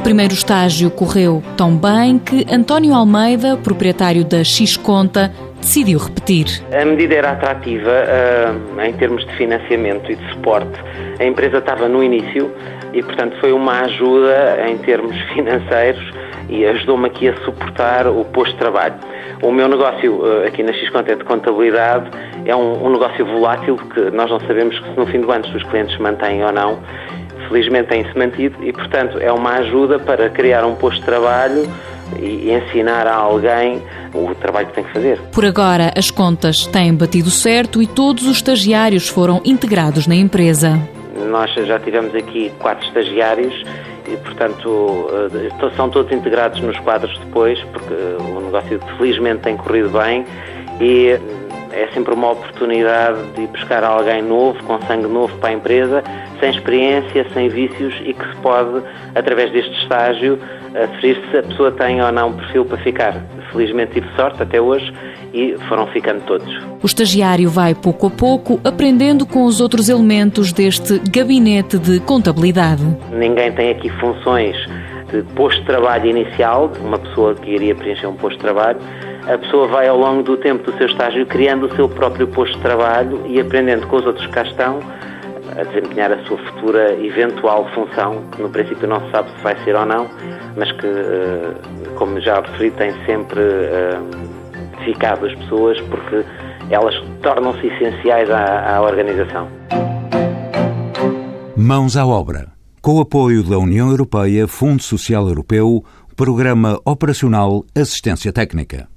primeiro estágio correu tão bem que António Almeida, proprietário da X Conta, decidiu repetir. A medida era atrativa uh, em termos de financiamento e de suporte. A empresa estava no início e, portanto, foi uma ajuda em termos financeiros e ajudou-me aqui a suportar o posto de trabalho. O meu negócio uh, aqui na X-Conta é de contabilidade, é um, um negócio volátil que nós não sabemos se no fim do ano se os clientes mantêm ou não. Felizmente tem-se mantido e, portanto, é uma ajuda para criar um posto de trabalho e ensinar a alguém o trabalho que tem que fazer. Por agora, as contas têm batido certo e todos os estagiários foram integrados na empresa. Nós já tivemos aqui quatro estagiários e, portanto, eh, são todos integrados nos quadros depois, porque o negócio felizmente tem corrido bem e é sempre uma oportunidade de buscar alguém novo, com sangue novo para a empresa, sem experiência, sem vícios e que se pode, através deste estágio, aferir se a pessoa tem ou não perfil para ficar. Felizmente tive sorte até hoje e foram ficando todos. O estagiário vai pouco a pouco aprendendo com os outros elementos deste gabinete de contabilidade. Ninguém tem aqui funções de posto de trabalho inicial, de uma pessoa que iria preencher um posto de trabalho a pessoa vai ao longo do tempo do seu estágio criando o seu próprio posto de trabalho e aprendendo com os outros que cá estão a desempenhar a sua futura eventual função, que no princípio não se sabe se vai ser ou não, mas que, eh, como já referi, tem sempre eh, ficado as pessoas porque elas tornam-se essenciais à, à organização. Mãos à obra. Com o apoio da União Europeia, Fundo Social Europeu, Programa Operacional Assistência Técnica.